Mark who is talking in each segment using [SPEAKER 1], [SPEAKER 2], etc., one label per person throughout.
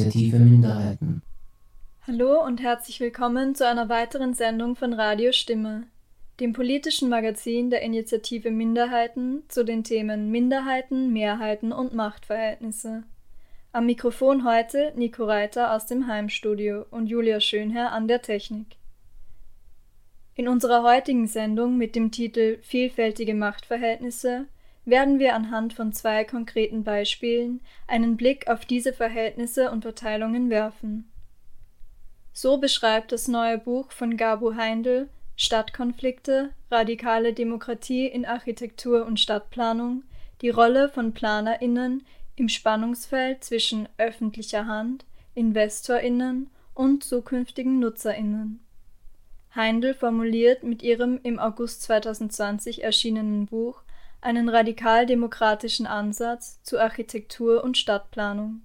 [SPEAKER 1] Initiative Minderheiten.
[SPEAKER 2] Hallo und herzlich willkommen zu einer weiteren Sendung von Radio Stimme, dem politischen Magazin der Initiative Minderheiten zu den Themen Minderheiten, Mehrheiten und Machtverhältnisse. Am Mikrofon heute Nico Reiter aus dem Heimstudio und Julia Schönherr an der Technik. In unserer heutigen Sendung mit dem Titel Vielfältige Machtverhältnisse werden wir anhand von zwei konkreten Beispielen einen Blick auf diese Verhältnisse und Verteilungen werfen. So beschreibt das neue Buch von Gabu Heindl Stadtkonflikte, radikale Demokratie in Architektur und Stadtplanung die Rolle von PlanerInnen im Spannungsfeld zwischen öffentlicher Hand, InvestorInnen und zukünftigen NutzerInnen. Heindl formuliert mit ihrem im August 2020 erschienenen Buch einen radikal-demokratischen Ansatz zu Architektur und Stadtplanung.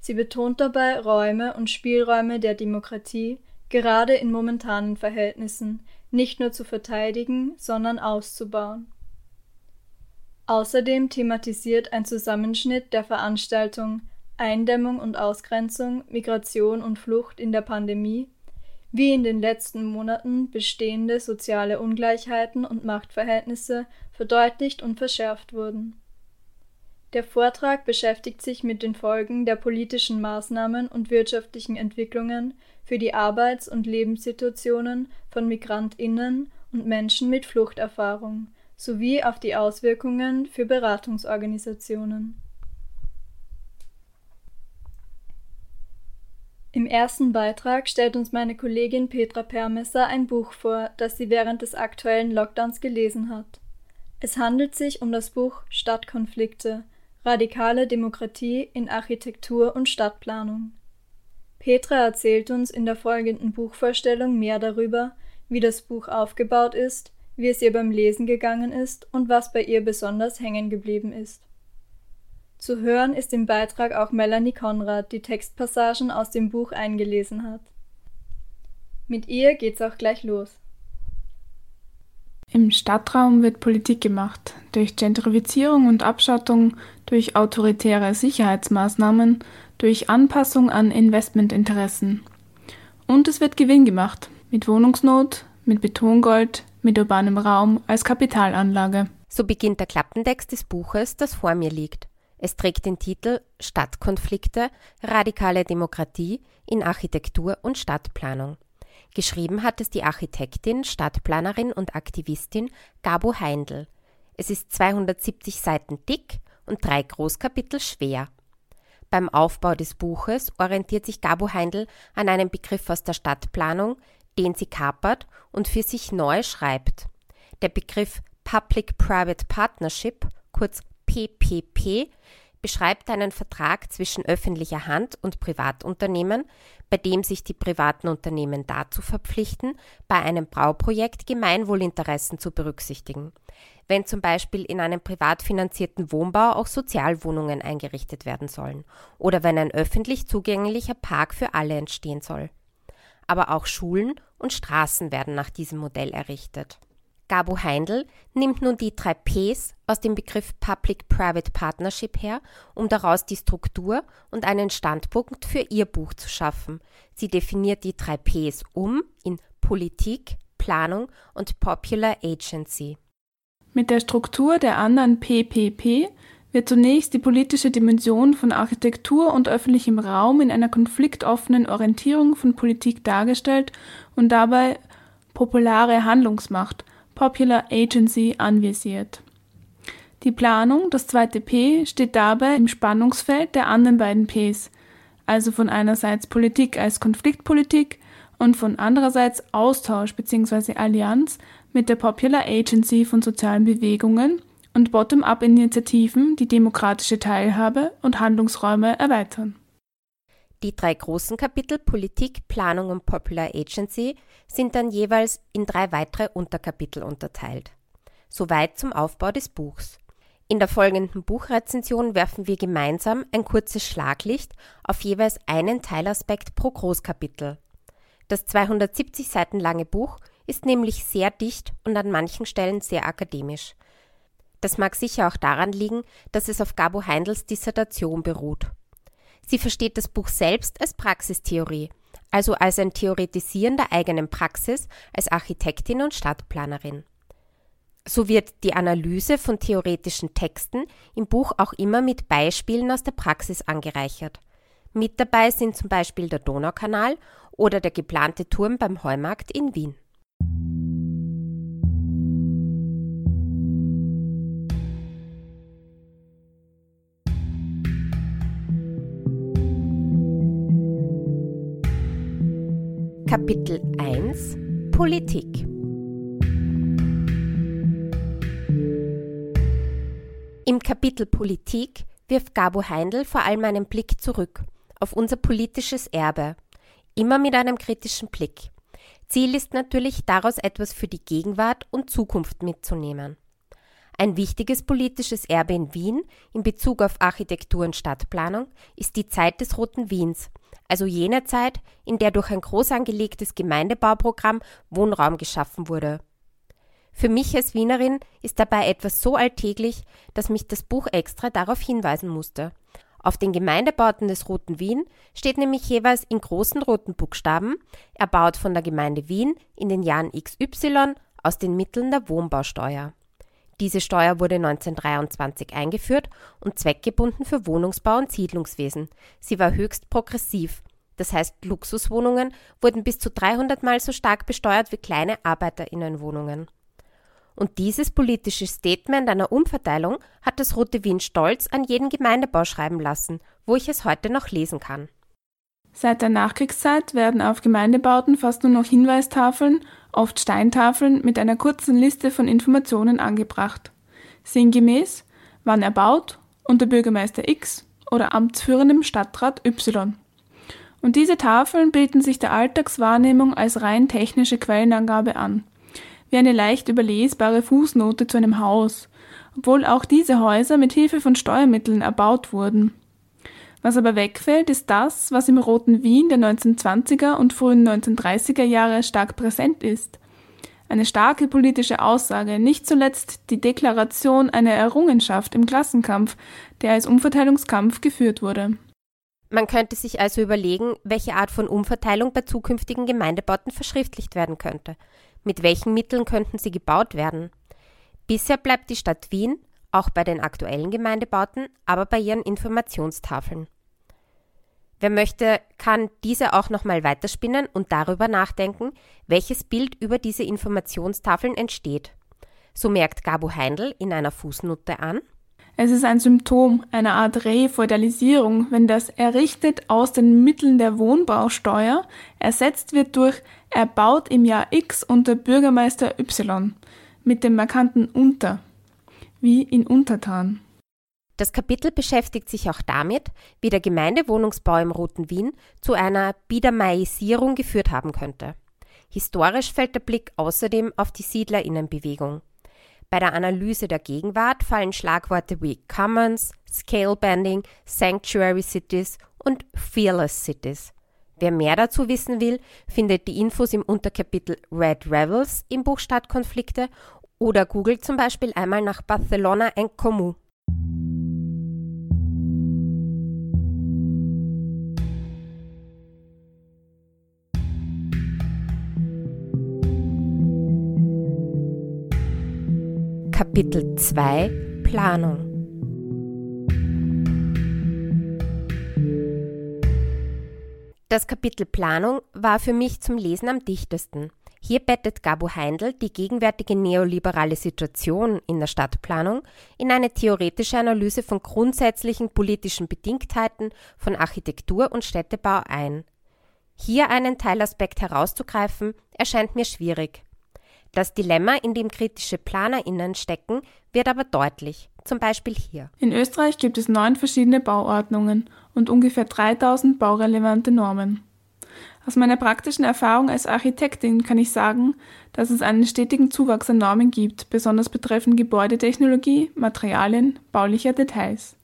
[SPEAKER 2] Sie betont dabei Räume und Spielräume der Demokratie gerade in momentanen Verhältnissen nicht nur zu verteidigen, sondern auszubauen. Außerdem thematisiert ein Zusammenschnitt der Veranstaltung Eindämmung und Ausgrenzung, Migration und Flucht in der Pandemie wie in den letzten Monaten bestehende soziale Ungleichheiten und Machtverhältnisse verdeutlicht und verschärft wurden. Der Vortrag beschäftigt sich mit den Folgen der politischen Maßnahmen und wirtschaftlichen Entwicklungen für die Arbeits- und Lebenssituationen von Migrantinnen und Menschen mit Fluchterfahrung sowie auf die Auswirkungen für Beratungsorganisationen. Im ersten Beitrag stellt uns meine Kollegin Petra Permesser ein Buch vor, das sie während des aktuellen Lockdowns gelesen hat. Es handelt sich um das Buch Stadtkonflikte Radikale Demokratie in Architektur und Stadtplanung. Petra erzählt uns in der folgenden Buchvorstellung mehr darüber, wie das Buch aufgebaut ist, wie es ihr beim Lesen gegangen ist und was bei ihr besonders hängen geblieben ist. Zu hören ist im Beitrag auch Melanie Konrad, die Textpassagen aus dem Buch eingelesen hat. Mit ihr geht's auch gleich los.
[SPEAKER 3] Im Stadtraum wird Politik gemacht, durch Gentrifizierung und Abschottung, durch autoritäre Sicherheitsmaßnahmen, durch Anpassung an Investmentinteressen. Und es wird Gewinn gemacht, mit Wohnungsnot, mit Betongold, mit urbanem Raum als Kapitalanlage.
[SPEAKER 4] So beginnt der Klappentext des Buches, das vor mir liegt. Es trägt den Titel Stadtkonflikte, radikale Demokratie in Architektur und Stadtplanung. Geschrieben hat es die Architektin, Stadtplanerin und Aktivistin Gabo Heindl. Es ist 270 Seiten dick und drei Großkapitel schwer. Beim Aufbau des Buches orientiert sich Gabo Heindl an einem Begriff aus der Stadtplanung, den sie kapert und für sich neu schreibt. Der Begriff Public-Private Partnership, kurz PPP beschreibt einen Vertrag zwischen öffentlicher Hand und Privatunternehmen, bei dem sich die privaten Unternehmen dazu verpflichten, bei einem Bauprojekt Gemeinwohlinteressen zu berücksichtigen, wenn zum Beispiel in einem privat finanzierten Wohnbau auch Sozialwohnungen eingerichtet werden sollen oder wenn ein öffentlich zugänglicher Park für alle entstehen soll. Aber auch Schulen und Straßen werden nach diesem Modell errichtet. Gabo Heindl nimmt nun die drei Ps aus dem Begriff Public-Private Partnership her, um daraus die Struktur und einen Standpunkt für ihr Buch zu schaffen. Sie definiert die drei Ps um in Politik, Planung und Popular Agency.
[SPEAKER 3] Mit der Struktur der anderen PPP wird zunächst die politische Dimension von Architektur und öffentlichem Raum in einer konfliktoffenen Orientierung von Politik dargestellt und dabei populare Handlungsmacht – Popular Agency anvisiert. Die Planung, das zweite P, steht dabei im Spannungsfeld der anderen beiden Ps, also von einerseits Politik als Konfliktpolitik und von andererseits Austausch bzw. Allianz mit der Popular Agency von sozialen Bewegungen und Bottom-up-Initiativen, die demokratische Teilhabe und Handlungsräume erweitern.
[SPEAKER 4] Die drei großen Kapitel Politik, Planung und Popular Agency sind dann jeweils in drei weitere Unterkapitel unterteilt. Soweit zum Aufbau des Buchs. In der folgenden Buchrezension werfen wir gemeinsam ein kurzes Schlaglicht auf jeweils einen Teilaspekt pro Großkapitel. Das 270 Seiten lange Buch ist nämlich sehr dicht und an manchen Stellen sehr akademisch. Das mag sicher auch daran liegen, dass es auf Gabo Heindls Dissertation beruht. Sie versteht das Buch selbst als Praxistheorie, also als ein Theoretisieren der eigenen Praxis als Architektin und Stadtplanerin. So wird die Analyse von theoretischen Texten im Buch auch immer mit Beispielen aus der Praxis angereichert. Mit dabei sind zum Beispiel der Donaukanal oder der geplante Turm beim Heumarkt in Wien. Kapitel 1 Politik Im Kapitel Politik wirft Gabo Heindl vor allem einen Blick zurück auf unser politisches Erbe, immer mit einem kritischen Blick. Ziel ist natürlich, daraus etwas für die Gegenwart und Zukunft mitzunehmen. Ein wichtiges politisches Erbe in Wien in Bezug auf Architektur und Stadtplanung ist die Zeit des Roten Wiens, also jene Zeit, in der durch ein groß angelegtes Gemeindebauprogramm Wohnraum geschaffen wurde. Für mich als Wienerin ist dabei etwas so alltäglich, dass mich das Buch extra darauf hinweisen musste. Auf den Gemeindebauten des Roten Wien steht nämlich jeweils in großen roten Buchstaben, erbaut von der Gemeinde Wien in den Jahren XY aus den Mitteln der Wohnbausteuer. Diese Steuer wurde 1923 eingeführt und zweckgebunden für Wohnungsbau und Siedlungswesen. Sie war höchst progressiv. Das heißt, Luxuswohnungen wurden bis zu 300 Mal so stark besteuert wie kleine Arbeiterinnenwohnungen. Und dieses politische Statement einer Umverteilung hat das Rote Wien stolz an jeden Gemeindebau schreiben lassen, wo ich es heute noch lesen kann.
[SPEAKER 3] Seit der Nachkriegszeit werden auf Gemeindebauten fast nur noch Hinweistafeln, oft Steintafeln, mit einer kurzen Liste von Informationen angebracht. Sinngemäß, wann erbaut, unter Bürgermeister X oder amtsführendem Stadtrat Y. Und diese Tafeln bilden sich der Alltagswahrnehmung als rein technische Quellenangabe an, wie eine leicht überlesbare Fußnote zu einem Haus, obwohl auch diese Häuser mit Hilfe von Steuermitteln erbaut wurden. Was aber wegfällt, ist das, was im roten Wien der 1920er und frühen 1930er Jahre stark präsent ist. Eine starke politische Aussage, nicht zuletzt die Deklaration einer Errungenschaft im Klassenkampf, der als Umverteilungskampf geführt wurde.
[SPEAKER 4] Man könnte sich also überlegen, welche Art von Umverteilung bei zukünftigen Gemeindebauten verschriftlicht werden könnte. Mit welchen Mitteln könnten sie gebaut werden? Bisher bleibt die Stadt Wien auch bei den aktuellen Gemeindebauten, aber bei ihren Informationstafeln. Wer möchte, kann diese auch nochmal weiterspinnen und darüber nachdenken, welches Bild über diese Informationstafeln entsteht. So merkt Gabo Heindl in einer Fußnote an.
[SPEAKER 3] Es ist ein Symptom einer Art Refeudalisierung, wenn das errichtet aus den Mitteln der Wohnbausteuer ersetzt wird durch erbaut im Jahr X unter Bürgermeister Y mit dem markanten Unter wie in Untertan.
[SPEAKER 4] Das Kapitel beschäftigt sich auch damit, wie der Gemeindewohnungsbau im Roten Wien zu einer Biedermeisierung geführt haben könnte. Historisch fällt der Blick außerdem auf die Siedlerinnenbewegung. Bei der Analyse der Gegenwart fallen Schlagworte wie Commons, Scalebanding, Sanctuary Cities und Fearless Cities. Wer mehr dazu wissen will, findet die Infos im Unterkapitel Red Rebels im Buch Stadtkonflikte oder googelt zum Beispiel einmal nach Barcelona en Comú. Kapitel 2 Planung Das Kapitel Planung war für mich zum Lesen am dichtesten. Hier bettet Gabo Heindl die gegenwärtige neoliberale Situation in der Stadtplanung in eine theoretische Analyse von grundsätzlichen politischen Bedingtheiten von Architektur und Städtebau ein. Hier einen Teilaspekt herauszugreifen, erscheint mir schwierig. Das Dilemma, in dem kritische PlanerInnen stecken, wird aber deutlich, zum Beispiel hier.
[SPEAKER 3] In Österreich gibt es neun verschiedene Bauordnungen und ungefähr 3000 baurelevante Normen. Aus meiner praktischen Erfahrung als Architektin kann ich sagen, dass es einen stetigen Zuwachs an Normen gibt, besonders betreffend Gebäudetechnologie, Materialien, baulicher Details.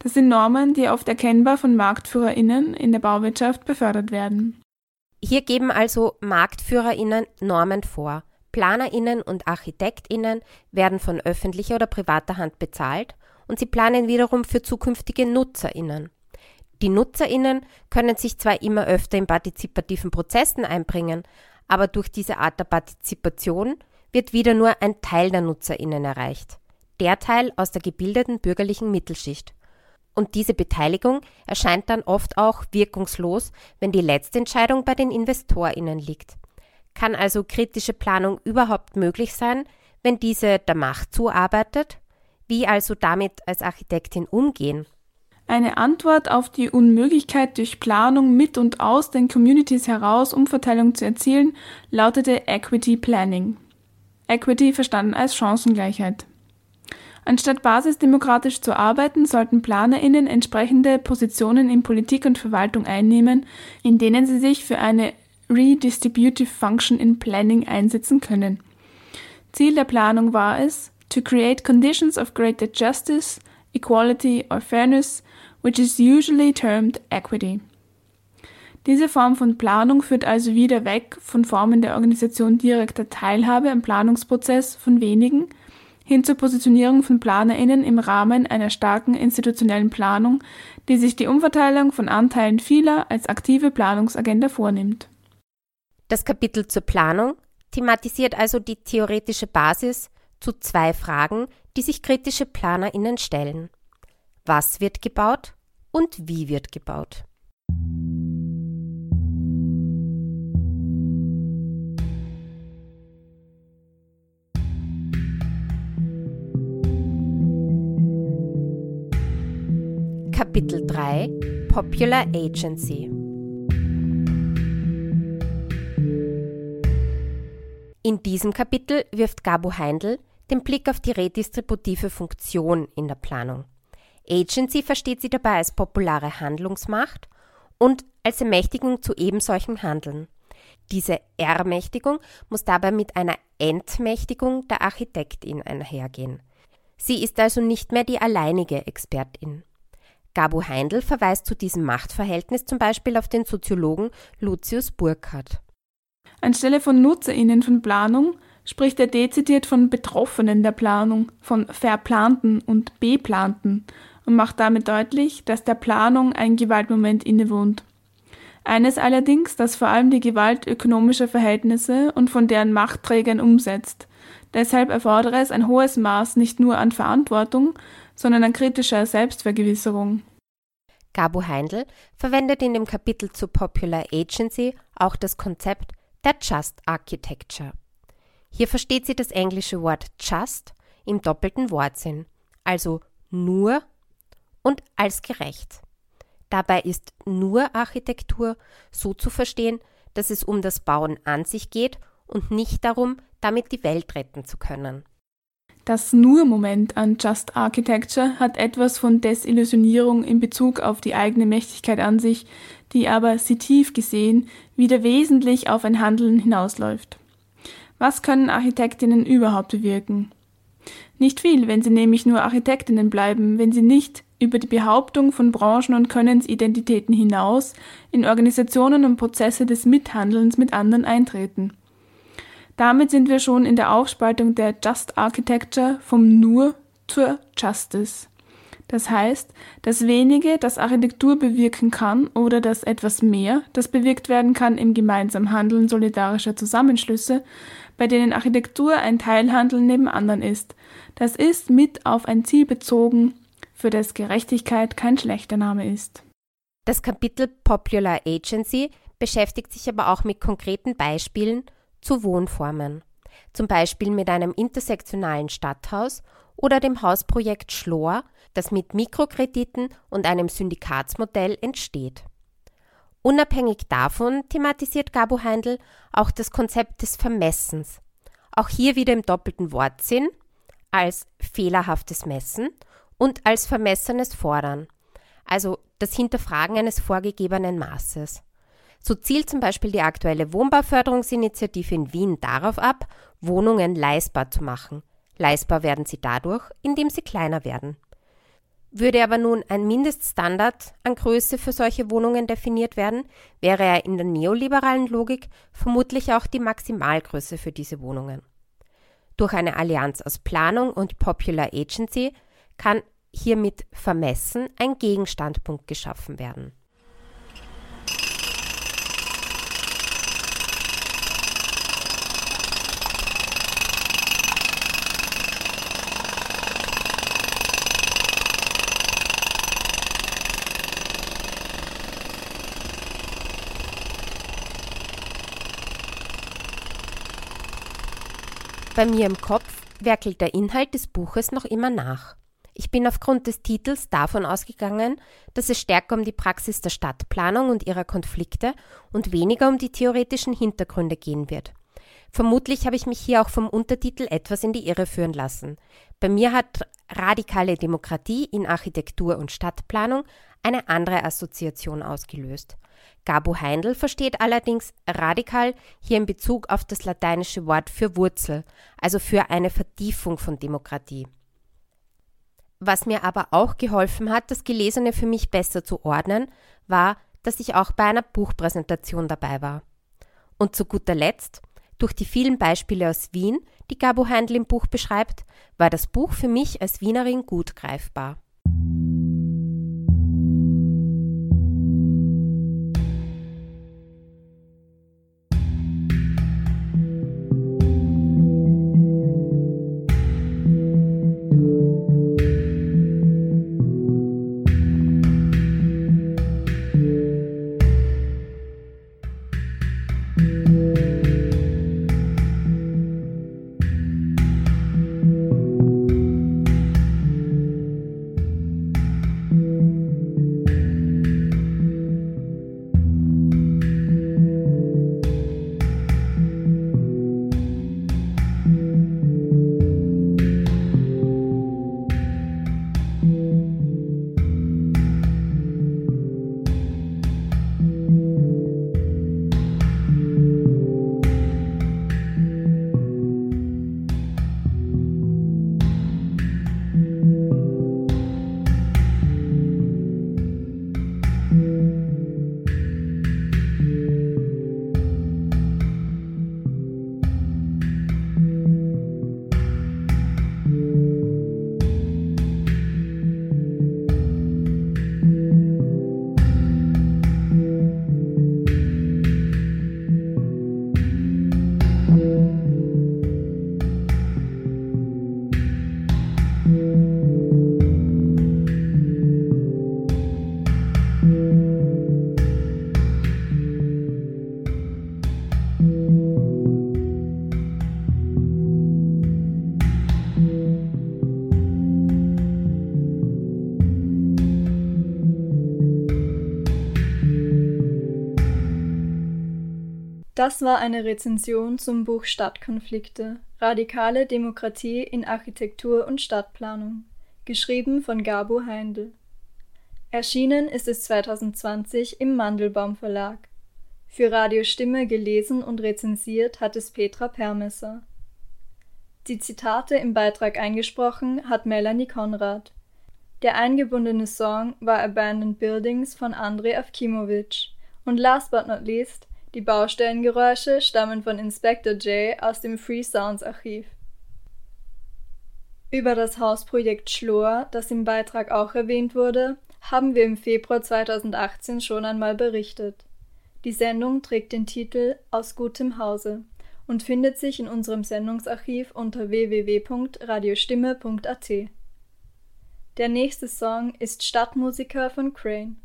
[SPEAKER 3] Das sind Normen, die oft erkennbar von MarktführerInnen in der Bauwirtschaft befördert werden.
[SPEAKER 4] Hier geben also MarktführerInnen Normen vor. PlanerInnen und ArchitektInnen werden von öffentlicher oder privater Hand bezahlt und sie planen wiederum für zukünftige NutzerInnen. Die Nutzerinnen können sich zwar immer öfter in partizipativen Prozessen einbringen, aber durch diese Art der Partizipation wird wieder nur ein Teil der Nutzerinnen erreicht, der Teil aus der gebildeten bürgerlichen Mittelschicht. Und diese Beteiligung erscheint dann oft auch wirkungslos, wenn die letzte Entscheidung bei den Investorinnen liegt. Kann also kritische Planung überhaupt möglich sein, wenn diese der Macht zuarbeitet? Wie also damit als Architektin umgehen?
[SPEAKER 3] Eine Antwort auf die Unmöglichkeit durch Planung mit und aus den Communities heraus Umverteilung zu erzielen, lautete Equity Planning. Equity verstanden als Chancengleichheit. Anstatt basisdemokratisch zu arbeiten, sollten PlanerInnen entsprechende Positionen in Politik und Verwaltung einnehmen, in denen sie sich für eine Redistributive Function in Planning einsetzen können. Ziel der Planung war es, to create conditions of greater justice, equality or fairness, which is usually termed equity. Diese Form von Planung führt also wieder weg von Formen der Organisation direkter Teilhabe am Planungsprozess von wenigen hin zur Positionierung von PlanerInnen im Rahmen einer starken institutionellen Planung, die sich die Umverteilung von Anteilen vieler als aktive Planungsagenda vornimmt.
[SPEAKER 4] Das Kapitel zur Planung thematisiert also die theoretische Basis zu zwei Fragen, die sich kritische PlanerInnen stellen. Was wird gebaut und wie wird gebaut? Kapitel 3 Popular Agency In diesem Kapitel wirft Gabo Heindl den Blick auf die redistributive Funktion in der Planung. Agency versteht sie dabei als populare Handlungsmacht und als Ermächtigung zu ebensolchen Handeln. Diese Ermächtigung muss dabei mit einer Entmächtigung der Architektin einhergehen. Sie ist also nicht mehr die alleinige Expertin. Gabo Heindl verweist zu diesem Machtverhältnis zum Beispiel auf den Soziologen Lucius Burkhardt.
[SPEAKER 3] Anstelle von NutzerInnen von Planung spricht er dezidiert von Betroffenen der Planung, von Verplanten und Beplanten und macht damit deutlich, dass der Planung ein Gewaltmoment innewohnt. Eines allerdings, das vor allem die Gewalt ökonomischer Verhältnisse und von deren Machtträgern umsetzt. Deshalb erfordere es ein hohes Maß nicht nur an Verantwortung, sondern an kritischer Selbstvergewisserung.
[SPEAKER 4] Gabo Heindl verwendet in dem Kapitel zu Popular Agency auch das Konzept der Just Architecture. Hier versteht sie das englische Wort just im doppelten Wortsinn, also nur und als gerecht. Dabei ist nur Architektur so zu verstehen, dass es um das Bauen an sich geht und nicht darum, damit die Welt retten zu können.
[SPEAKER 3] Das Nur-Moment an Just Architecture hat etwas von Desillusionierung in Bezug auf die eigene Mächtigkeit an sich, die aber, sie tief gesehen, wieder wesentlich auf ein Handeln hinausläuft. Was können Architektinnen überhaupt bewirken? Nicht viel, wenn sie nämlich nur Architektinnen bleiben, wenn sie nicht über die Behauptung von Branchen- und Könnensidentitäten hinaus in Organisationen und Prozesse des Mithandelns mit anderen eintreten. Damit sind wir schon in der Aufspaltung der Just Architecture vom Nur zur Justice. Das heißt, das wenige, das Architektur bewirken kann oder das etwas mehr, das bewirkt werden kann im gemeinsamen Handeln solidarischer Zusammenschlüsse, bei denen Architektur ein Teilhandeln neben anderen ist. Das ist mit auf ein Ziel bezogen, für das Gerechtigkeit kein schlechter Name ist.
[SPEAKER 4] Das Kapitel Popular Agency beschäftigt sich aber auch mit konkreten Beispielen zu Wohnformen, zum Beispiel mit einem intersektionalen Stadthaus oder dem Hausprojekt Schlor, das mit Mikrokrediten und einem Syndikatsmodell entsteht. Unabhängig davon thematisiert Gabo Heindl auch das Konzept des Vermessens. Auch hier wieder im doppelten Wortsinn als fehlerhaftes Messen und als vermessenes Fordern, also das Hinterfragen eines vorgegebenen Maßes. So zielt zum Beispiel die aktuelle Wohnbauförderungsinitiative in Wien darauf ab, Wohnungen leistbar zu machen. Leistbar werden sie dadurch, indem sie kleiner werden. Würde aber nun ein Mindeststandard an Größe für solche Wohnungen definiert werden, wäre er in der neoliberalen Logik vermutlich auch die Maximalgröße für diese Wohnungen. Durch eine Allianz aus Planung und Popular Agency kann hiermit vermessen ein Gegenstandpunkt geschaffen werden. Bei mir im Kopf werkelt der Inhalt des Buches noch immer nach. Ich bin aufgrund des Titels davon ausgegangen, dass es stärker um die Praxis der Stadtplanung und ihrer Konflikte und weniger um die theoretischen Hintergründe gehen wird. Vermutlich habe ich mich hier auch vom Untertitel etwas in die Irre führen lassen. Bei mir hat radikale Demokratie in Architektur und Stadtplanung eine andere Assoziation ausgelöst. Gabo Heindl versteht allerdings radikal hier in Bezug auf das lateinische Wort für Wurzel, also für eine Vertiefung von Demokratie. Was mir aber auch geholfen hat, das Gelesene für mich besser zu ordnen, war, dass ich auch bei einer Buchpräsentation dabei war. Und zu guter Letzt, durch die vielen Beispiele aus Wien, die Gabo Heindl im Buch beschreibt, war das Buch für mich als Wienerin gut greifbar.
[SPEAKER 2] Das war eine Rezension zum Buch Stadtkonflikte Radikale Demokratie in Architektur und Stadtplanung, geschrieben von Gabo Heindl. Erschienen ist es 2020 im Mandelbaum Verlag. Für Radio Stimme gelesen und rezensiert hat es Petra Permesser. Die Zitate im Beitrag eingesprochen hat Melanie Konrad. Der eingebundene Song war Abandoned Buildings von Andrei Avkimowitsch. Und last but not least die Baustellengeräusche stammen von Inspector J aus dem Free Sounds Archiv. Über das Hausprojekt Schlor, das im Beitrag auch erwähnt wurde, haben wir im Februar 2018 schon einmal berichtet. Die Sendung trägt den Titel Aus gutem Hause und findet sich in unserem Sendungsarchiv unter www.radiostimme.at. Der nächste Song ist Stadtmusiker von Crane.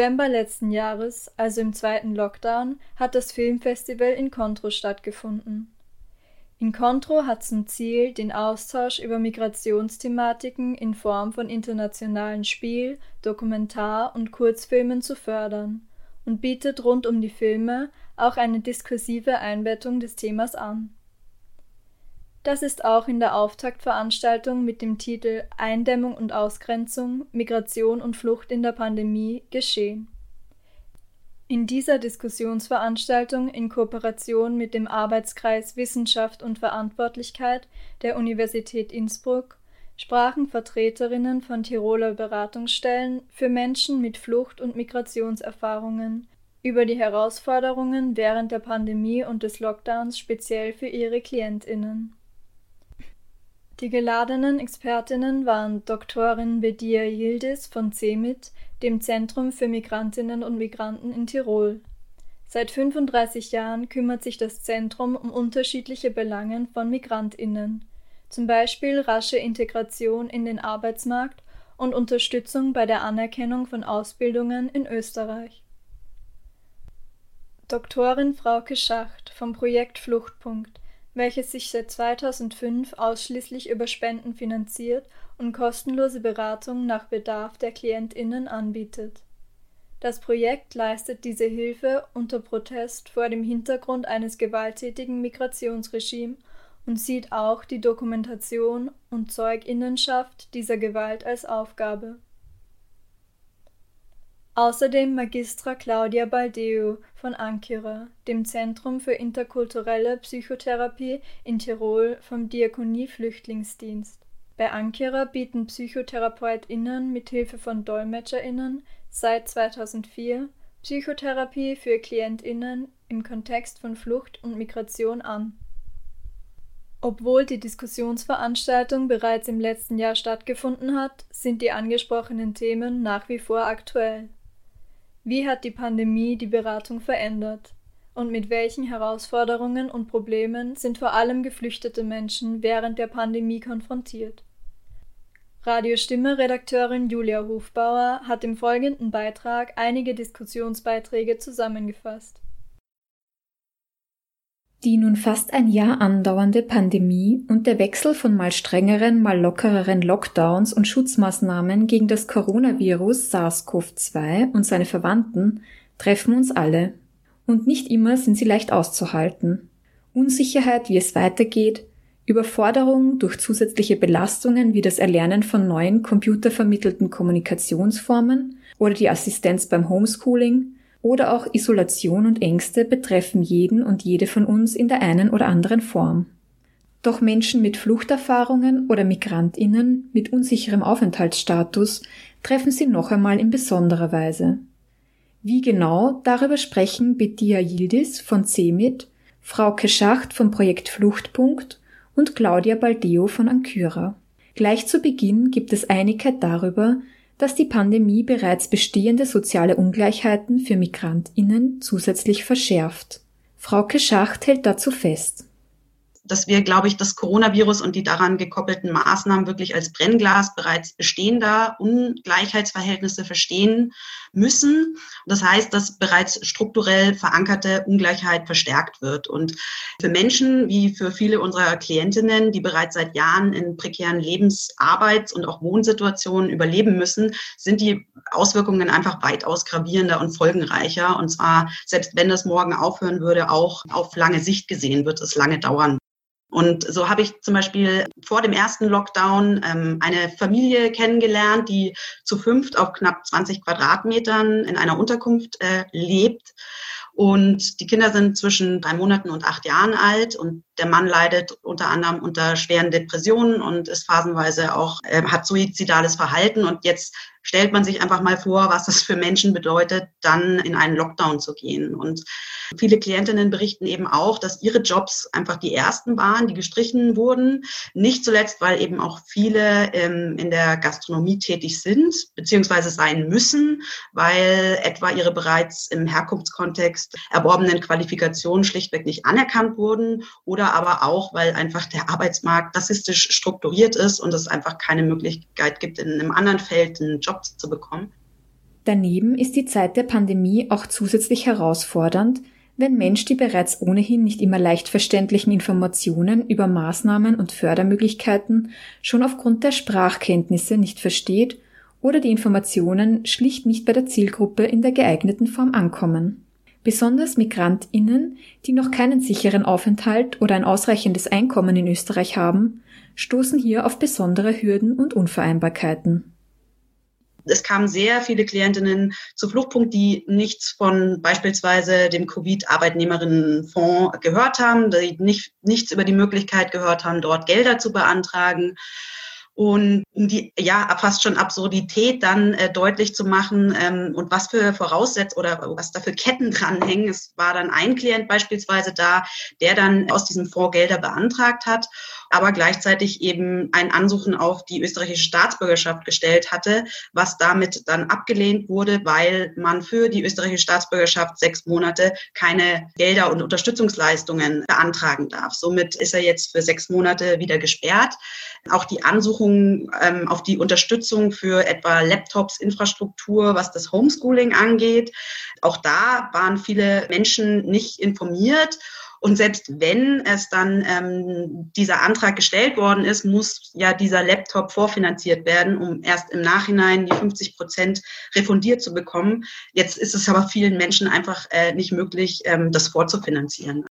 [SPEAKER 2] November letzten Jahres, also im zweiten Lockdown, hat das Filmfestival in Contro stattgefunden. In Contro hat zum Ziel, den Austausch über Migrationsthematiken in Form von internationalen Spiel-, Dokumentar- und Kurzfilmen zu fördern und bietet rund um die Filme auch eine diskursive Einbettung des Themas an. Das ist auch in der Auftaktveranstaltung mit dem Titel Eindämmung und Ausgrenzung, Migration und Flucht in der Pandemie geschehen. In dieser Diskussionsveranstaltung in Kooperation mit dem Arbeitskreis Wissenschaft und Verantwortlichkeit der Universität Innsbruck sprachen Vertreterinnen von Tiroler Beratungsstellen für Menschen mit Flucht- und Migrationserfahrungen über die Herausforderungen während der Pandemie und des Lockdowns speziell für ihre Klientinnen. Die geladenen Expertinnen waren Doktorin Bedia Yildiz von CEMIT, dem Zentrum für Migrantinnen und Migranten in Tirol. Seit 35 Jahren kümmert sich das Zentrum um unterschiedliche Belangen von Migrantinnen, zum Beispiel rasche Integration in den Arbeitsmarkt und Unterstützung bei der Anerkennung von Ausbildungen in Österreich. Doktorin Frauke Schacht vom Projekt Fluchtpunkt welches sich seit 2005 ausschließlich über Spenden finanziert und kostenlose Beratung nach Bedarf der KlientInnen anbietet. Das Projekt leistet diese Hilfe unter Protest vor dem Hintergrund eines gewalttätigen Migrationsregimes und sieht auch die Dokumentation und Zeuginnenschaft dieser Gewalt als Aufgabe Außerdem Magistra Claudia Baldeo von Ankira, dem Zentrum für interkulturelle Psychotherapie in Tirol vom Diakonie-Flüchtlingsdienst. Bei Ankira bieten PsychotherapeutInnen mit Hilfe von DolmetscherInnen seit 2004 Psychotherapie für KlientInnen im Kontext von Flucht und Migration an. Obwohl die Diskussionsveranstaltung bereits im letzten Jahr stattgefunden hat, sind die angesprochenen Themen nach wie vor aktuell. Wie hat die Pandemie die Beratung verändert? Und mit welchen Herausforderungen und Problemen sind vor allem geflüchtete Menschen während der Pandemie konfrontiert? Radio Stimme Redakteurin Julia Hofbauer hat im folgenden Beitrag einige Diskussionsbeiträge zusammengefasst.
[SPEAKER 5] Die nun fast ein Jahr andauernde Pandemie und der Wechsel von mal strengeren, mal lockereren Lockdowns und Schutzmaßnahmen gegen das Coronavirus SARS-CoV-2 und seine Verwandten treffen uns alle. Und nicht immer sind sie leicht auszuhalten. Unsicherheit, wie es weitergeht, Überforderung durch zusätzliche Belastungen wie das Erlernen von neuen computervermittelten Kommunikationsformen oder die Assistenz beim Homeschooling oder auch Isolation und Ängste betreffen jeden und jede von uns in der einen oder anderen Form. Doch Menschen mit Fluchterfahrungen oder Migrantinnen mit unsicherem Aufenthaltsstatus treffen sie noch einmal in besonderer Weise. Wie genau, darüber sprechen Bettia Yildiz von CEMIT, Frauke Schacht vom Projekt Fluchtpunkt und Claudia Baldeo von Ankyra. Gleich zu Beginn gibt es Einigkeit darüber, dass die Pandemie bereits bestehende soziale Ungleichheiten für Migrantinnen zusätzlich verschärft. Frauke Schacht hält dazu fest
[SPEAKER 6] dass wir, glaube ich, das Coronavirus und die daran gekoppelten Maßnahmen wirklich als Brennglas bereits bestehender Ungleichheitsverhältnisse verstehen müssen. Das heißt, dass bereits strukturell verankerte Ungleichheit verstärkt wird. Und für Menschen wie für viele unserer Klientinnen, die bereits seit Jahren in prekären Lebens-, Arbeits- und auch Wohnsituationen überleben müssen, sind die Auswirkungen einfach weitaus gravierender und folgenreicher. Und zwar, selbst wenn das morgen aufhören würde, auch auf lange Sicht gesehen wird es lange dauern. Und so habe ich zum Beispiel vor dem ersten Lockdown ähm, eine Familie kennengelernt, die zu fünft auf knapp 20 Quadratmetern in einer Unterkunft äh, lebt. Und die Kinder sind zwischen drei Monaten und acht Jahren alt und der Mann leidet unter anderem unter schweren Depressionen und ist phasenweise auch, äh, hat suizidales Verhalten. Und jetzt stellt man sich einfach mal vor, was das für Menschen bedeutet, dann in einen Lockdown zu gehen. Und viele Klientinnen berichten eben auch, dass ihre Jobs einfach die ersten waren, die gestrichen wurden. Nicht zuletzt, weil eben auch viele ähm, in der Gastronomie tätig sind, beziehungsweise sein müssen, weil etwa ihre bereits im Herkunftskontext erworbenen Qualifikationen schlichtweg nicht anerkannt wurden oder aber auch, weil einfach der Arbeitsmarkt rassistisch strukturiert ist und es einfach keine Möglichkeit gibt, in einem anderen Feld einen Job zu bekommen.
[SPEAKER 5] Daneben ist die Zeit der Pandemie auch zusätzlich herausfordernd, wenn Mensch die bereits ohnehin nicht immer leicht verständlichen Informationen über Maßnahmen und Fördermöglichkeiten schon aufgrund der Sprachkenntnisse nicht versteht oder die Informationen schlicht nicht bei der Zielgruppe in der geeigneten Form ankommen. Besonders Migrantinnen, die noch keinen sicheren Aufenthalt oder ein ausreichendes Einkommen in Österreich haben, stoßen hier auf besondere Hürden und Unvereinbarkeiten.
[SPEAKER 6] Es kamen sehr viele Klientinnen zu Fluchtpunkt, die nichts von beispielsweise dem Covid-Arbeitnehmerinnenfonds gehört haben, die nicht, nichts über die Möglichkeit gehört haben, dort Gelder zu beantragen. Und um die ja fast schon Absurdität dann äh, deutlich zu machen ähm, und was für Voraussetzungen oder was da für Ketten dranhängen. Es war dann ein Klient beispielsweise da, der dann aus diesem Fonds Gelder beantragt hat aber gleichzeitig eben ein Ansuchen auf die österreichische Staatsbürgerschaft gestellt hatte, was damit dann abgelehnt wurde, weil man für die österreichische Staatsbürgerschaft sechs Monate keine Gelder und Unterstützungsleistungen beantragen darf. Somit ist er jetzt für sechs Monate wieder gesperrt. Auch die Ansuchung ähm, auf die Unterstützung für etwa Laptops, Infrastruktur, was das Homeschooling angeht, auch da waren viele Menschen nicht informiert und selbst wenn es dann ähm, dieser Antrag gestellt worden ist, muss ja dieser Laptop vorfinanziert werden, um erst im Nachhinein die 50 Prozent refundiert zu bekommen. Jetzt ist es aber vielen Menschen einfach äh, nicht möglich, ähm, das vorzufinanzieren.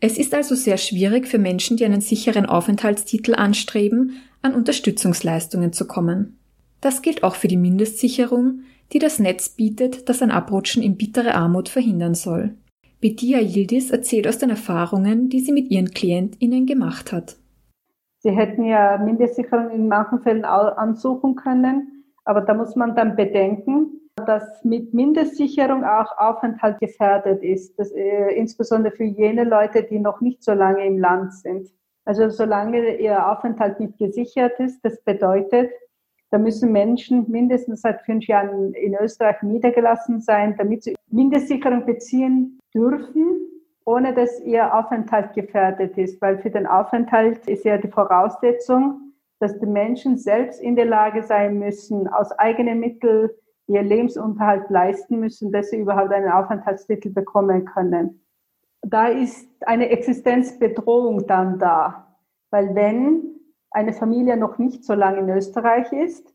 [SPEAKER 5] Es ist also sehr schwierig für Menschen, die einen sicheren Aufenthaltstitel anstreben, an Unterstützungsleistungen zu kommen. Das gilt auch für die Mindestsicherung, die das Netz bietet, das ein Abrutschen in bittere Armut verhindern soll. Bedia Yildiz erzählt aus den Erfahrungen, die sie mit ihren KlientInnen gemacht hat.
[SPEAKER 7] Sie hätten ja Mindestsicherung in manchen Fällen ansuchen können, aber da muss man dann bedenken, dass mit Mindestsicherung auch Aufenthalt gefährdet ist, das, äh, insbesondere für jene Leute, die noch nicht so lange im Land sind. Also solange ihr Aufenthalt nicht gesichert ist, das bedeutet, da müssen Menschen mindestens seit fünf Jahren in Österreich niedergelassen sein, damit sie Mindestsicherung beziehen dürfen, ohne dass ihr Aufenthalt gefährdet ist. Weil für den Aufenthalt ist ja die Voraussetzung, dass die Menschen selbst in der Lage sein müssen, aus eigenen Mitteln ihr Lebensunterhalt leisten müssen, dass sie überhaupt einen Aufenthaltstitel bekommen können. Da ist eine Existenzbedrohung dann da. Weil wenn eine Familie noch nicht so lange in Österreich ist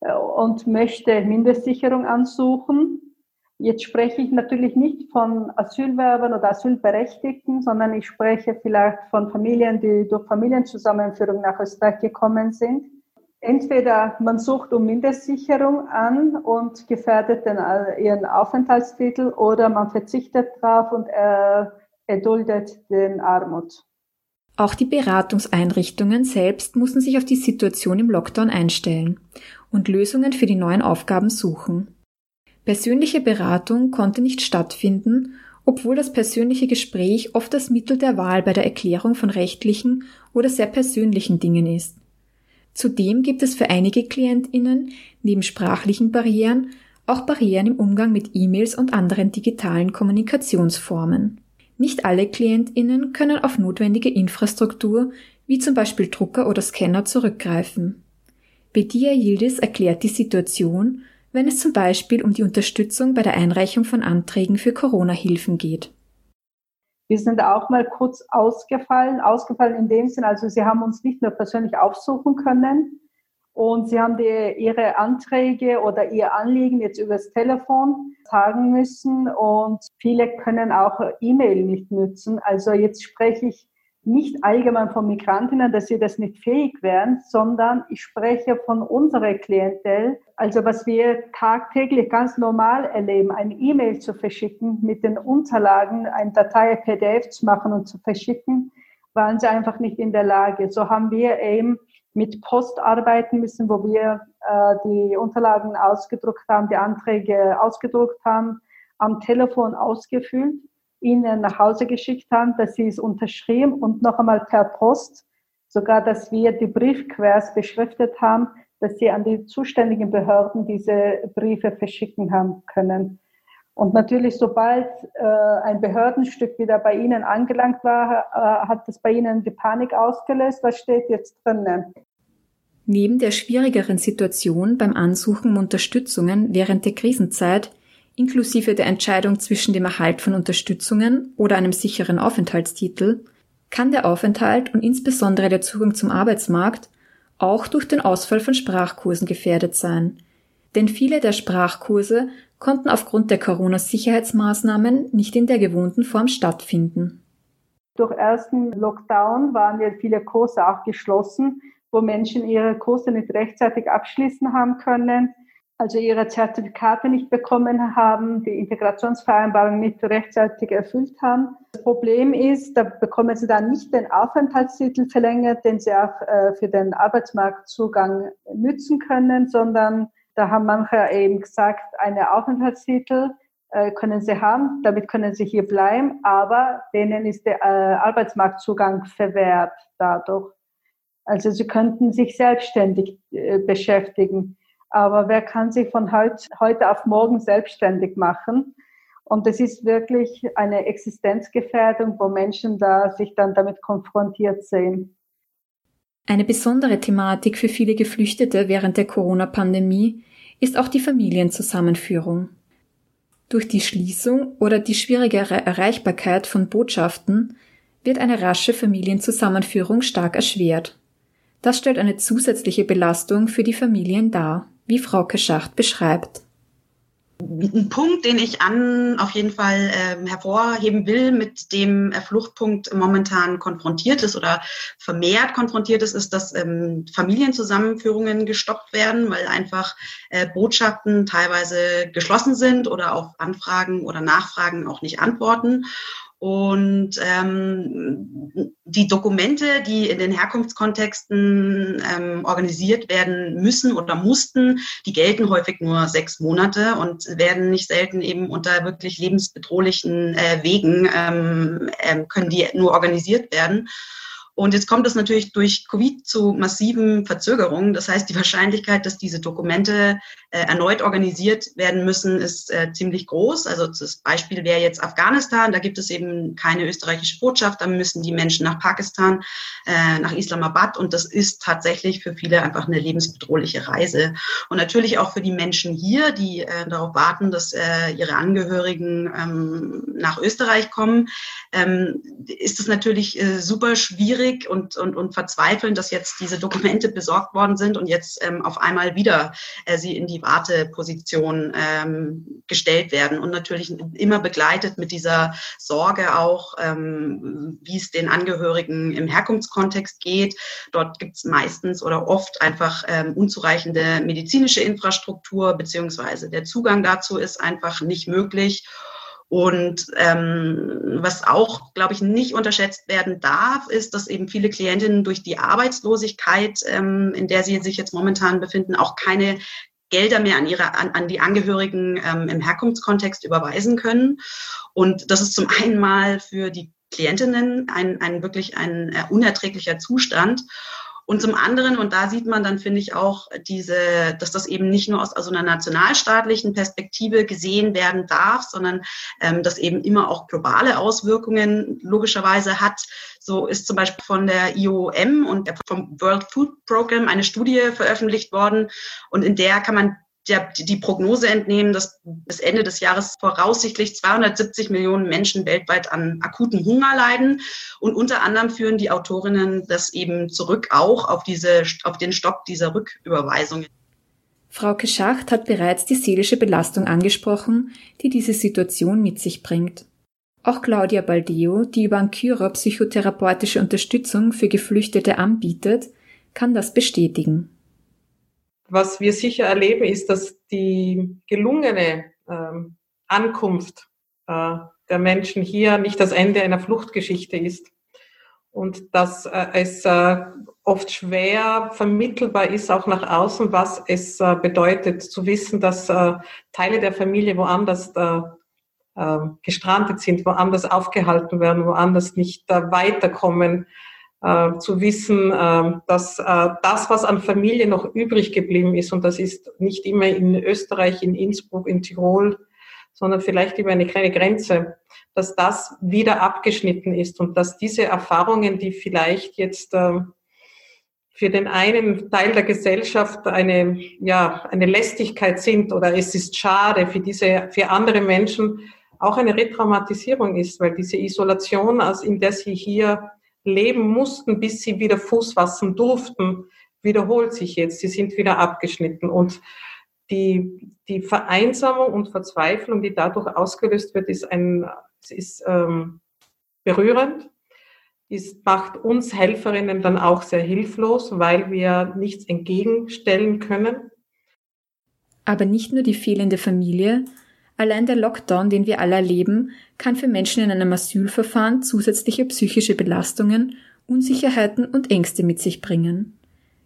[SPEAKER 7] äh, und möchte Mindestsicherung ansuchen. Jetzt spreche ich natürlich nicht von Asylwerbern oder Asylberechtigten, sondern ich spreche vielleicht von Familien, die durch Familienzusammenführung nach Österreich gekommen sind. Entweder man sucht um Mindestsicherung an und gefährdet den, äh, ihren Aufenthaltstitel oder man verzichtet darauf und äh, erduldet den Armut.
[SPEAKER 5] Auch die Beratungseinrichtungen selbst mussten sich auf die Situation im Lockdown einstellen und Lösungen für die neuen Aufgaben suchen. Persönliche Beratung konnte nicht stattfinden, obwohl das persönliche Gespräch oft das Mittel der Wahl bei der Erklärung von rechtlichen oder sehr persönlichen Dingen ist. Zudem gibt es für einige Klientinnen neben sprachlichen Barrieren auch Barrieren im Umgang mit E-Mails und anderen digitalen Kommunikationsformen. Nicht alle KlientInnen können auf notwendige Infrastruktur, wie zum Beispiel Drucker oder Scanner, zurückgreifen. Bedia Yildiz erklärt die Situation, wenn es zum Beispiel um die Unterstützung bei der Einreichung von Anträgen für Corona-Hilfen geht.
[SPEAKER 7] Wir sind auch mal kurz ausgefallen, ausgefallen in dem Sinn, also sie haben uns nicht mehr persönlich aufsuchen können, und sie haben die, ihre Anträge oder ihr Anliegen jetzt übers Telefon sagen müssen und viele können auch E-Mail nicht nutzen. Also jetzt spreche ich nicht allgemein von Migrantinnen, dass sie das nicht fähig wären, sondern ich spreche von unserer Klientel. Also was wir tagtäglich ganz normal erleben, eine E-Mail zu verschicken mit den Unterlagen, eine Datei PDF zu machen und zu verschicken, waren sie einfach nicht in der Lage. So haben wir eben mit Post arbeiten müssen, wo wir äh, die Unterlagen ausgedruckt haben, die Anträge ausgedruckt haben, am Telefon ausgefüllt, ihnen nach Hause geschickt haben, dass sie es unterschrieben und noch einmal per Post, sogar dass wir die Briefquers beschriftet haben, dass sie an die zuständigen Behörden diese Briefe verschicken haben können. Und natürlich, sobald äh, ein Behördenstück wieder bei Ihnen angelangt war, äh, hat es bei Ihnen die Panik ausgelöst. Was steht jetzt drinnen?
[SPEAKER 5] Neben der schwierigeren Situation beim Ansuchen um Unterstützungen während der Krisenzeit, inklusive der Entscheidung zwischen dem Erhalt von Unterstützungen oder einem sicheren Aufenthaltstitel, kann der Aufenthalt und insbesondere der Zugang zum Arbeitsmarkt auch durch den Ausfall von Sprachkursen gefährdet sein. Denn viele der Sprachkurse konnten aufgrund der Corona-Sicherheitsmaßnahmen nicht in der gewohnten Form stattfinden.
[SPEAKER 7] Durch ersten Lockdown waren ja viele Kurse auch geschlossen, wo Menschen ihre Kurse nicht rechtzeitig abschließen haben können, also ihre Zertifikate nicht bekommen haben, die Integrationsvereinbarung nicht rechtzeitig erfüllt haben. Das Problem ist, da bekommen sie dann nicht den Aufenthaltstitel verlängert, den sie auch äh, für den Arbeitsmarktzugang nützen können, sondern da haben manche eben gesagt, eine Aufenthaltstitel äh, können sie haben, damit können sie hier bleiben, aber denen ist der äh, Arbeitsmarktzugang verwehrt dadurch. Also sie könnten sich selbstständig äh, beschäftigen, aber wer kann sich von heut, heute auf morgen selbstständig machen? Und das ist wirklich eine Existenzgefährdung, wo Menschen da sich dann damit konfrontiert sehen.
[SPEAKER 5] Eine besondere Thematik für viele Geflüchtete während der Corona-Pandemie ist auch die Familienzusammenführung. Durch die Schließung oder die schwierigere Erreichbarkeit von Botschaften wird eine rasche Familienzusammenführung stark erschwert. Das stellt eine zusätzliche Belastung für die Familien dar, wie Frau Keschacht beschreibt.
[SPEAKER 6] Ein Punkt, den ich an auf jeden Fall äh, hervorheben will, mit dem äh, Fluchtpunkt momentan konfrontiert ist oder vermehrt konfrontiert ist, ist, dass ähm, Familienzusammenführungen gestoppt werden, weil einfach äh, Botschaften teilweise geschlossen sind oder auf Anfragen oder Nachfragen auch nicht antworten. Und ähm, die Dokumente, die in den Herkunftskontexten ähm, organisiert werden müssen oder mussten, die gelten häufig nur sechs Monate und werden nicht selten eben unter wirklich lebensbedrohlichen äh, Wegen, ähm, äh, können die nur organisiert werden. Und jetzt kommt es natürlich durch Covid zu massiven Verzögerungen. Das heißt, die Wahrscheinlichkeit, dass diese Dokumente äh, erneut organisiert werden müssen, ist äh, ziemlich groß. Also das Beispiel wäre jetzt Afghanistan. Da gibt es eben keine österreichische Botschaft. Da müssen die Menschen nach Pakistan, äh, nach Islamabad. Und das ist tatsächlich für viele einfach eine lebensbedrohliche Reise. Und natürlich auch für die Menschen hier, die äh, darauf warten, dass äh, ihre Angehörigen ähm, nach Österreich kommen, ähm, ist es natürlich äh, super schwierig traurig und, und, und verzweifelnd, dass jetzt diese Dokumente besorgt worden sind und jetzt ähm, auf einmal wieder äh, sie in die Warteposition ähm, gestellt werden. Und natürlich immer begleitet mit dieser Sorge auch, ähm, wie es den Angehörigen im Herkunftskontext geht. Dort gibt es meistens oder oft einfach ähm, unzureichende medizinische Infrastruktur, beziehungsweise der Zugang dazu ist einfach nicht möglich. Und ähm, was auch, glaube ich, nicht unterschätzt werden darf, ist, dass eben viele Klientinnen durch die Arbeitslosigkeit, ähm, in der sie sich jetzt momentan befinden, auch keine Gelder mehr an ihre an, an die Angehörigen ähm, im Herkunftskontext überweisen können. Und das ist zum einen mal für die Klientinnen ein, ein wirklich ein äh, unerträglicher Zustand. Und zum anderen, und da sieht man dann, finde ich, auch diese, dass das eben nicht nur aus also einer nationalstaatlichen Perspektive gesehen werden darf, sondern ähm, das eben immer auch globale Auswirkungen logischerweise hat. So ist zum Beispiel von der IOM und vom World Food Program eine Studie veröffentlicht worden. Und in der kann man der, die Prognose entnehmen, dass bis Ende des Jahres voraussichtlich 270 Millionen Menschen weltweit an akuten Hunger leiden. Und unter anderem führen die Autorinnen das eben zurück auch auf, diese, auf den Stopp dieser Rücküberweisungen.
[SPEAKER 5] Frau Schacht hat bereits die seelische Belastung angesprochen, die diese Situation mit sich bringt. Auch Claudia Baldeo, die über Ankyra psychotherapeutische Unterstützung für Geflüchtete anbietet, kann das bestätigen.
[SPEAKER 8] Was wir sicher erleben, ist, dass die gelungene ähm, Ankunft äh, der Menschen hier nicht das Ende einer Fluchtgeschichte ist und dass äh, es äh, oft schwer vermittelbar ist, auch nach außen, was es äh, bedeutet, zu wissen, dass äh, Teile der Familie woanders äh, gestrandet sind, woanders aufgehalten werden, woanders nicht weiterkommen, äh, zu wissen, äh, dass äh, das, was an Familie noch übrig geblieben ist, und das ist nicht immer in Österreich, in Innsbruck, in Tirol, sondern vielleicht über eine kleine Grenze, dass das wieder abgeschnitten ist und dass diese Erfahrungen, die vielleicht jetzt äh, für den einen Teil der Gesellschaft eine, ja, eine Lästigkeit sind oder es ist schade für diese, für andere Menschen auch eine Retraumatisierung ist, weil diese Isolation, in der sie hier leben mussten, bis sie wieder Fuß fassen durften, wiederholt sich jetzt. Sie sind wieder abgeschnitten und die, die Vereinsamung und Verzweiflung, die dadurch ausgelöst wird, ist ein, ist ähm, berührend ist, macht uns Helferinnen dann auch sehr hilflos, weil wir nichts entgegenstellen können.
[SPEAKER 5] Aber nicht nur die fehlende Familie, allein der Lockdown, den wir alle erleben, kann für Menschen in einem Asylverfahren zusätzliche psychische Belastungen, Unsicherheiten und Ängste mit sich bringen.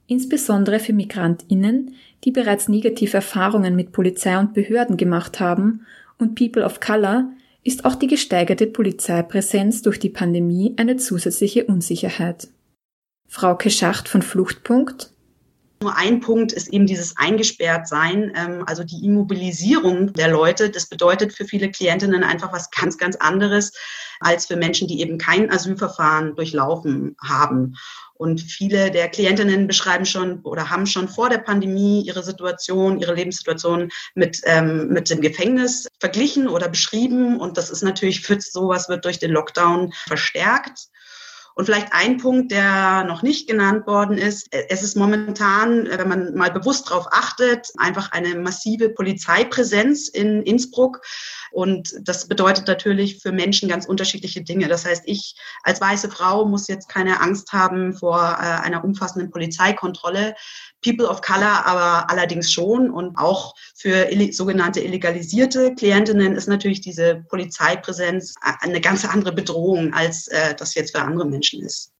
[SPEAKER 5] Insbesondere für Migrantinnen, die bereits negative Erfahrungen mit Polizei und Behörden gemacht haben und People of Color, ist auch die gesteigerte Polizeipräsenz durch die Pandemie eine zusätzliche Unsicherheit. Frauke Schacht von Fluchtpunkt
[SPEAKER 6] nur ein Punkt ist eben dieses Eingesperrtsein, ähm, also die Immobilisierung der Leute. Das bedeutet für viele Klientinnen einfach was ganz, ganz anderes als für Menschen, die eben kein Asylverfahren durchlaufen haben. Und viele der Klientinnen beschreiben schon oder haben schon vor der Pandemie ihre Situation, ihre Lebenssituation mit, ähm, mit dem Gefängnis verglichen oder beschrieben. Und das ist natürlich für sowas wird durch den Lockdown verstärkt. Und vielleicht ein Punkt, der noch nicht genannt worden ist. Es ist momentan, wenn man mal bewusst darauf achtet, einfach eine massive Polizeipräsenz in Innsbruck. Und das bedeutet natürlich für Menschen ganz unterschiedliche Dinge. Das heißt, ich als weiße Frau muss jetzt keine Angst haben vor äh, einer umfassenden Polizeikontrolle. People of Color aber allerdings schon. Und auch für sogenannte illegalisierte Klientinnen ist natürlich diese Polizeipräsenz eine ganz andere Bedrohung, als äh, das jetzt für andere Menschen ist.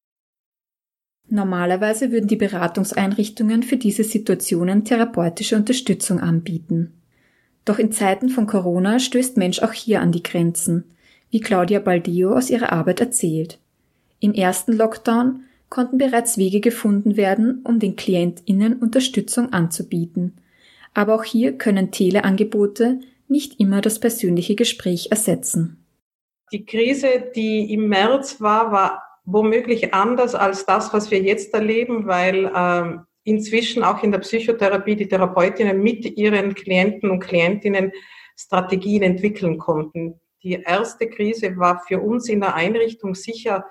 [SPEAKER 5] Normalerweise würden die Beratungseinrichtungen für diese Situationen therapeutische Unterstützung anbieten. Doch in Zeiten von Corona stößt Mensch auch hier an die Grenzen, wie Claudia Baldio aus ihrer Arbeit erzählt. Im ersten Lockdown konnten bereits Wege gefunden werden, um den KlientInnen Unterstützung anzubieten. Aber auch hier können Teleangebote nicht immer das persönliche Gespräch ersetzen.
[SPEAKER 8] Die Krise, die im März war, war womöglich anders als das, was wir jetzt erleben, weil ähm, inzwischen auch in der Psychotherapie die Therapeutinnen mit ihren Klienten und Klientinnen Strategien entwickeln konnten. Die erste Krise war für uns in der Einrichtung sicher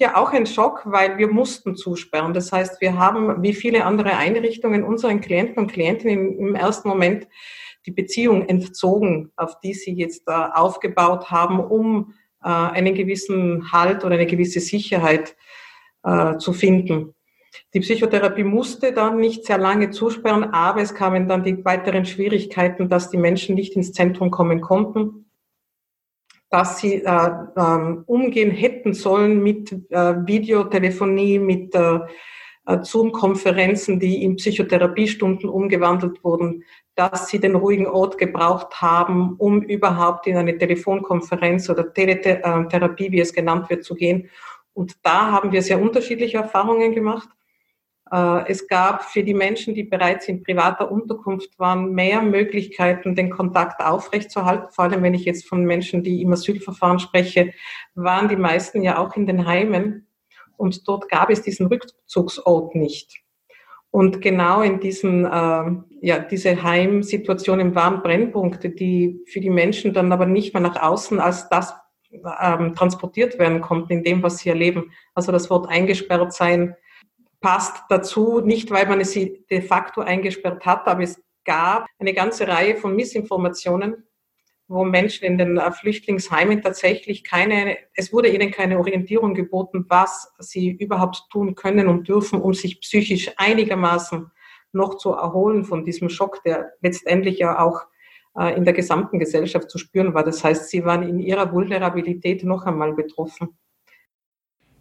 [SPEAKER 8] ja auch ein Schock, weil wir mussten zusperren. Das heißt, wir haben wie viele andere Einrichtungen unseren Klienten und Klientinnen im ersten Moment die Beziehung entzogen, auf die sie jetzt aufgebaut haben, um äh, einen gewissen Halt oder eine gewisse Sicherheit äh, zu finden. Die Psychotherapie musste dann nicht sehr lange zusperren, aber es kamen dann die weiteren Schwierigkeiten, dass die Menschen nicht ins Zentrum kommen konnten, dass sie äh, äh, umgehen hätten sollen mit äh, Videotelefonie, mit äh, äh, Zoom-Konferenzen, die in Psychotherapiestunden umgewandelt wurden, dass sie den ruhigen Ort gebraucht haben, um überhaupt in eine Telefonkonferenz oder Teletherapie, wie es genannt wird, zu gehen. Und da haben wir sehr unterschiedliche Erfahrungen gemacht. Äh, es gab für die Menschen, die bereits in privater Unterkunft waren, mehr Möglichkeiten, den Kontakt aufrechtzuerhalten. Vor allem, wenn ich jetzt von Menschen, die im Asylverfahren spreche, waren die meisten ja auch in den Heimen. Und dort gab es diesen Rückzugsort nicht. Und genau in diesen, äh, ja, diese Heimsituationen waren Brennpunkte, die für die Menschen dann aber nicht mehr nach außen als das ähm, transportiert werden konnten in dem, was sie erleben. Also das Wort eingesperrt sein passt dazu, nicht weil man sie de facto eingesperrt hat, aber es gab eine ganze Reihe von Missinformationen, wo Menschen in den äh, Flüchtlingsheimen tatsächlich keine, es wurde ihnen keine Orientierung geboten, was sie überhaupt tun können und dürfen, um sich psychisch einigermaßen noch zu erholen von diesem Schock, der letztendlich ja auch äh, in der gesamten Gesellschaft zu spüren war. Das heißt, sie waren in ihrer Vulnerabilität noch einmal betroffen.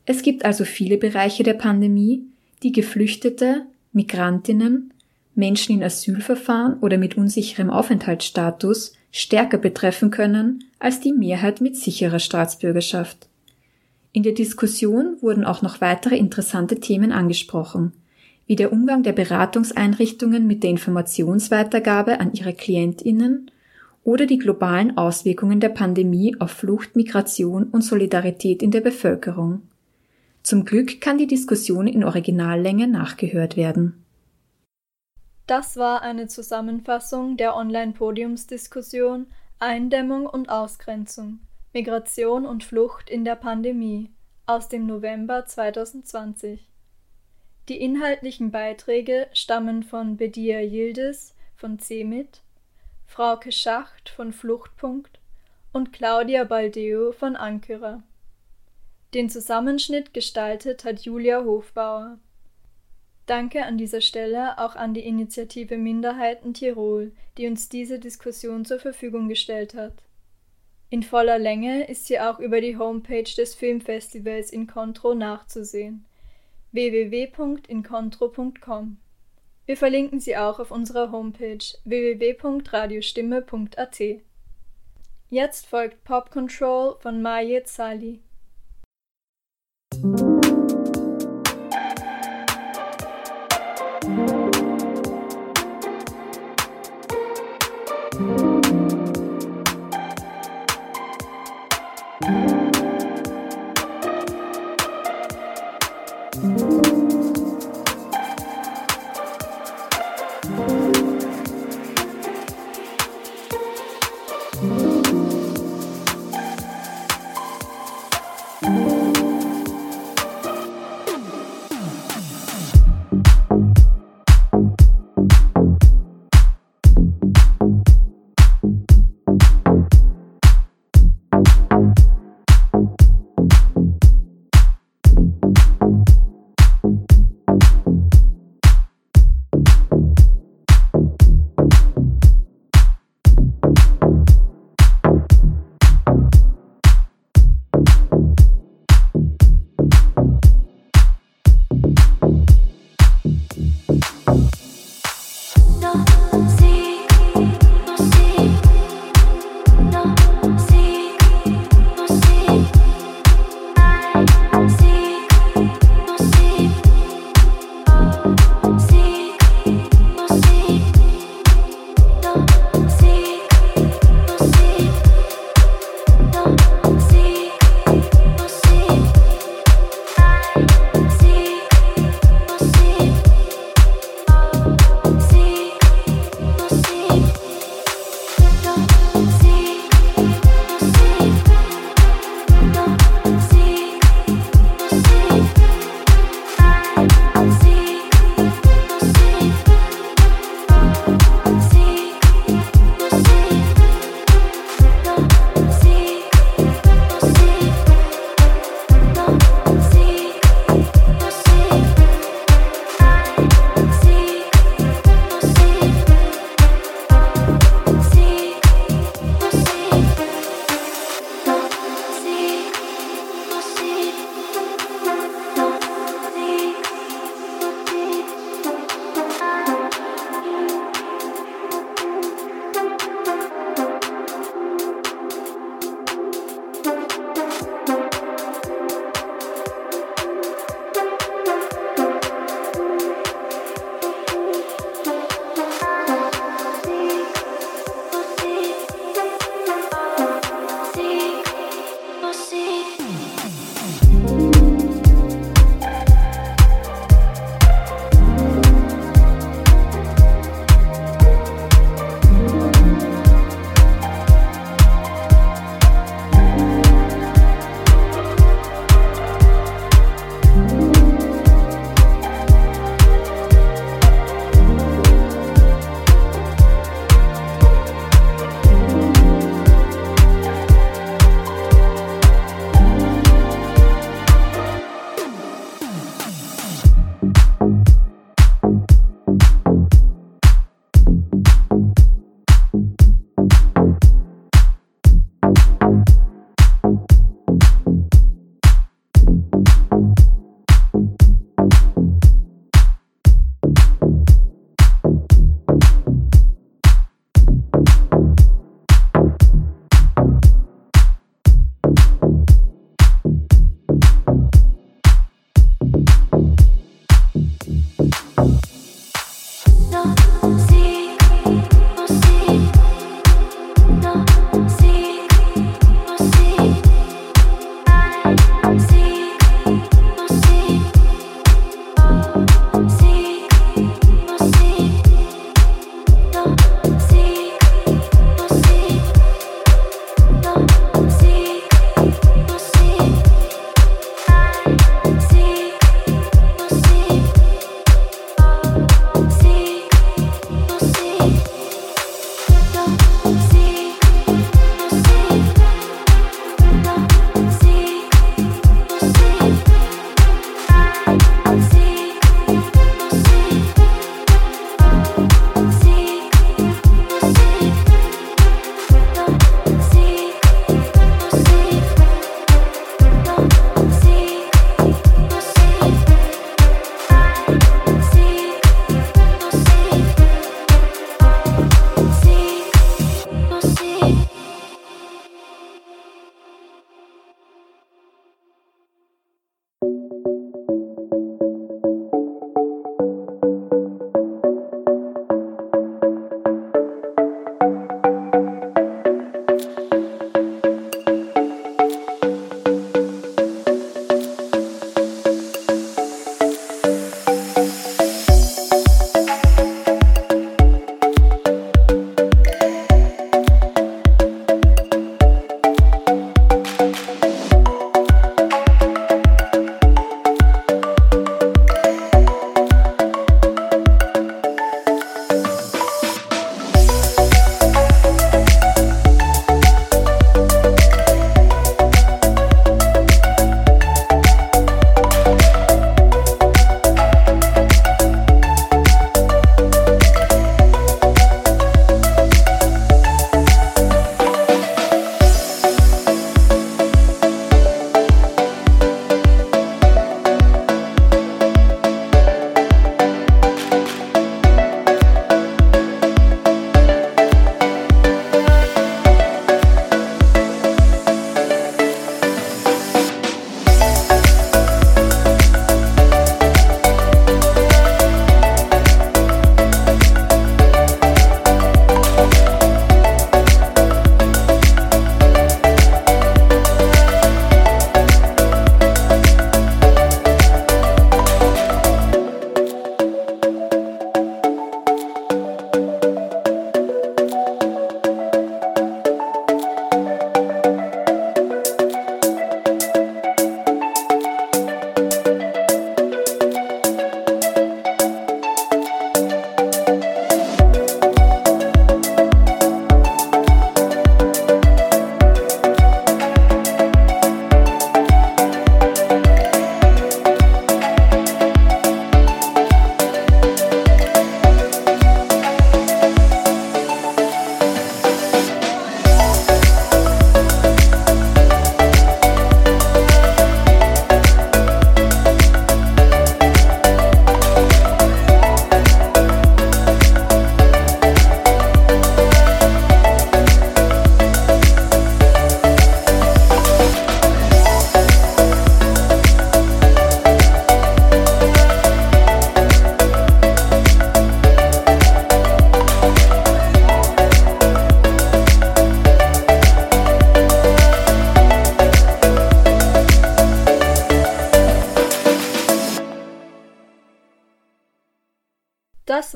[SPEAKER 5] Es gibt also viele Bereiche der Pandemie, die Geflüchtete, Migrantinnen, Menschen in Asylverfahren oder mit unsicherem Aufenthaltsstatus stärker betreffen können als die Mehrheit mit sicherer Staatsbürgerschaft. In der Diskussion wurden auch noch weitere interessante Themen angesprochen, wie der Umgang der Beratungseinrichtungen mit der Informationsweitergabe an ihre Klientinnen oder die globalen Auswirkungen der Pandemie auf Flucht, Migration und Solidarität in der Bevölkerung. Zum Glück kann die Diskussion in Originallänge nachgehört werden.
[SPEAKER 2] Das war eine Zusammenfassung der Online-Podiumsdiskussion Eindämmung und Ausgrenzung, Migration und Flucht in der Pandemie aus dem November 2020. Die inhaltlichen Beiträge stammen von Bedia Yildiz von CeMIT, Frauke Schacht von Fluchtpunkt und Claudia Baldeo von Ankara. Den Zusammenschnitt gestaltet hat Julia Hofbauer. Danke an dieser Stelle auch an die Initiative Minderheiten Tirol, die uns diese Diskussion zur Verfügung gestellt hat. In voller Länge ist sie auch über die Homepage des Filmfestivals Incontro nachzusehen www.incontro.com. Wir verlinken sie auch auf unserer Homepage www.radiostimme.at. Jetzt folgt Pop Control von Majed Sali.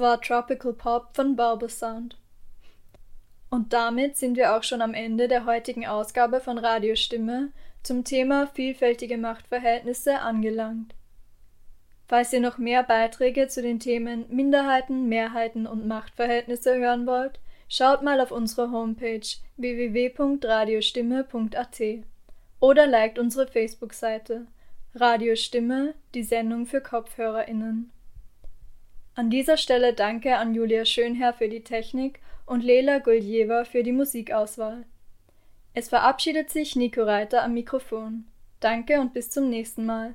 [SPEAKER 2] War Tropical Pop von Barbersound. Und damit sind wir auch schon am Ende der heutigen Ausgabe von Radiostimme zum Thema vielfältige Machtverhältnisse angelangt. Falls ihr noch mehr Beiträge zu den Themen Minderheiten, Mehrheiten und Machtverhältnisse hören wollt, schaut mal auf unsere Homepage www.radiostimme.at oder liked unsere Facebook-Seite Radiostimme, die Sendung für KopfhörerInnen. An dieser Stelle danke an Julia Schönherr für die Technik und Lela Guljeva für die Musikauswahl. Es verabschiedet sich Nico Reiter am Mikrofon. Danke und bis zum nächsten Mal.